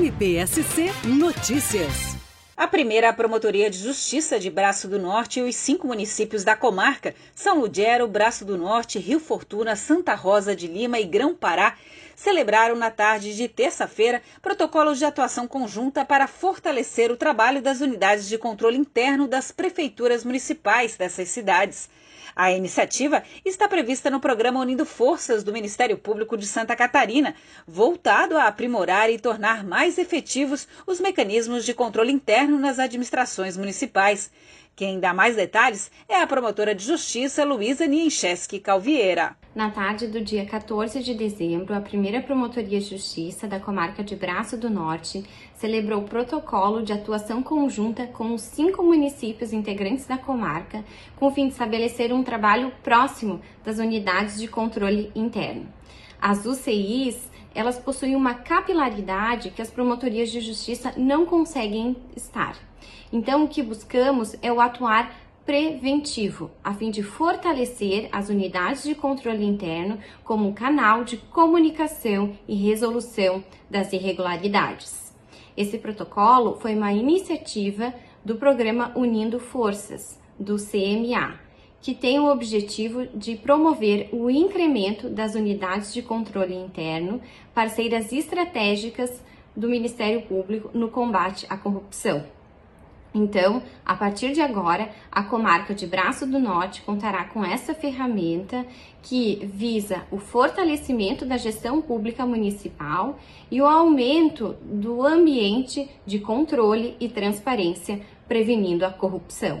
MPSC Notícias. A primeira Promotoria de Justiça de Braço do Norte e os cinco municípios da comarca, São Ludgero, Braço do Norte, Rio Fortuna, Santa Rosa de Lima e Grão-Pará, celebraram na tarde de terça-feira protocolos de atuação conjunta para fortalecer o trabalho das unidades de controle interno das prefeituras municipais dessas cidades. A iniciativa está prevista no programa Unindo Forças do Ministério Público de Santa Catarina, voltado a aprimorar e tornar mais efetivos os mecanismos de controle interno nas administrações municipais. Quem dá mais detalhes é a promotora de justiça Luísa Niencheski Calvieira. Na tarde do dia 14 de dezembro, a primeira Promotoria de Justiça da comarca de Braço do Norte celebrou o protocolo de atuação conjunta com os cinco municípios integrantes da comarca, com o fim de estabelecer um trabalho próximo das unidades de controle interno. As UCIs elas possuem uma capilaridade que as promotorias de justiça não conseguem estar. Então, o que buscamos é o atuar preventivo, a fim de fortalecer as unidades de controle interno como canal de comunicação e resolução das irregularidades. Esse protocolo foi uma iniciativa do programa Unindo Forças, do CMA, que tem o objetivo de promover o incremento das unidades de controle interno, parceiras estratégicas do Ministério Público no combate à corrupção. Então, a partir de agora, a comarca de Braço do Norte contará com essa ferramenta que visa o fortalecimento da gestão pública municipal e o aumento do ambiente de controle e transparência, prevenindo a corrupção.